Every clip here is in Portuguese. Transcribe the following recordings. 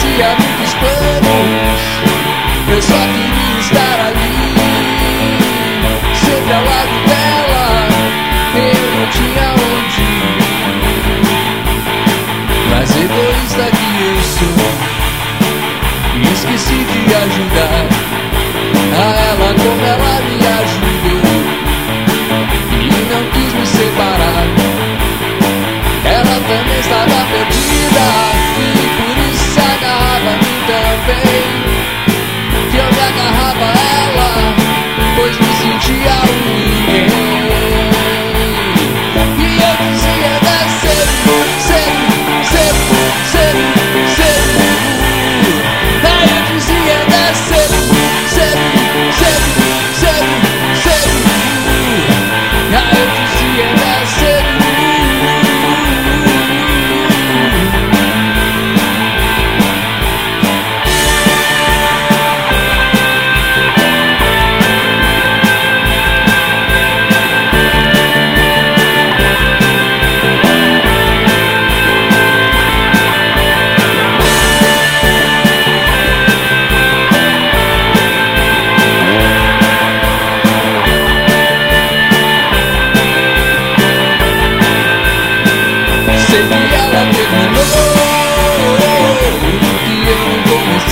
tinha muitos planos. Eu só queria estar ali, sempre ao lado dela. Eu não tinha onde ir. Mas egoísta que eu sou, esqueci de ajudar a ela como ela me ajudou e não quis me separar. Ela também estava perdida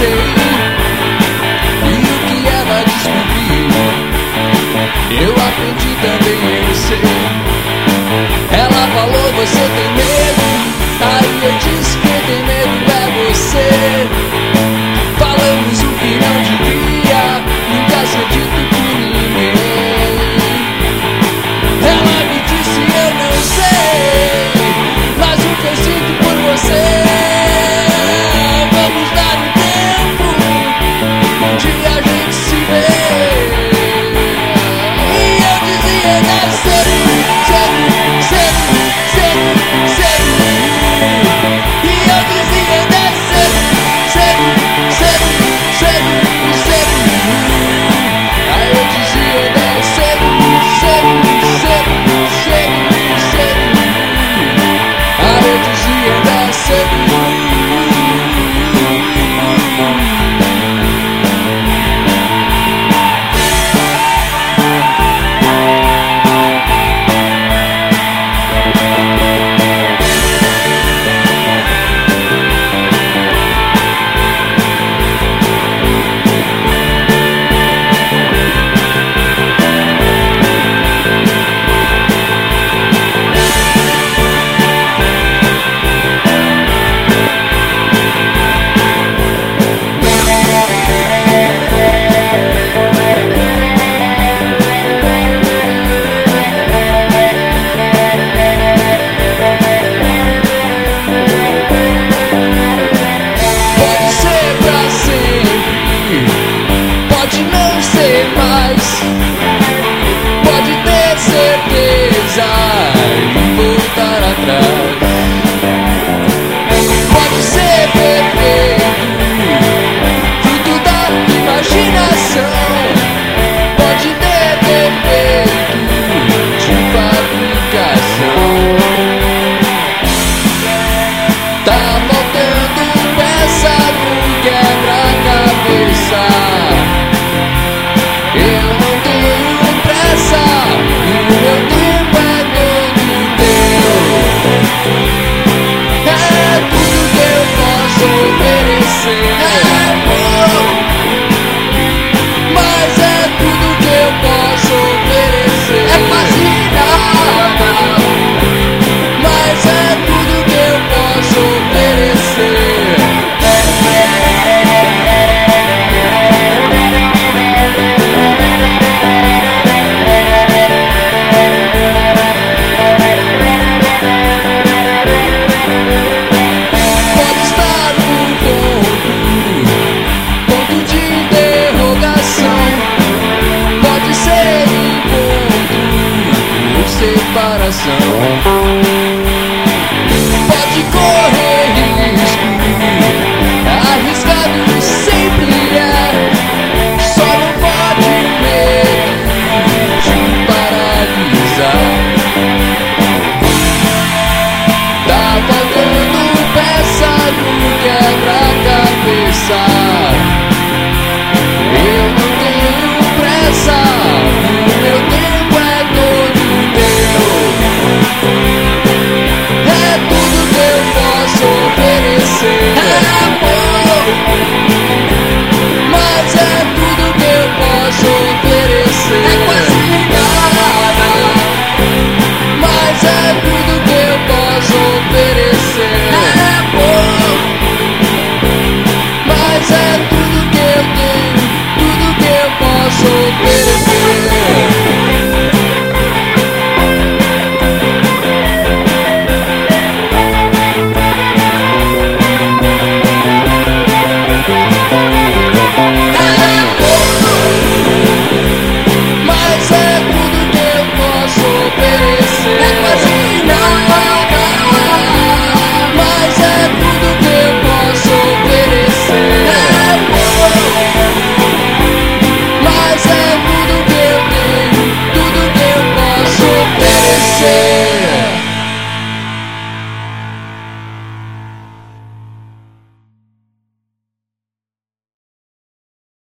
comecei e o que ela descobriu. Eu aprendi também eu sei. Ela falou você tem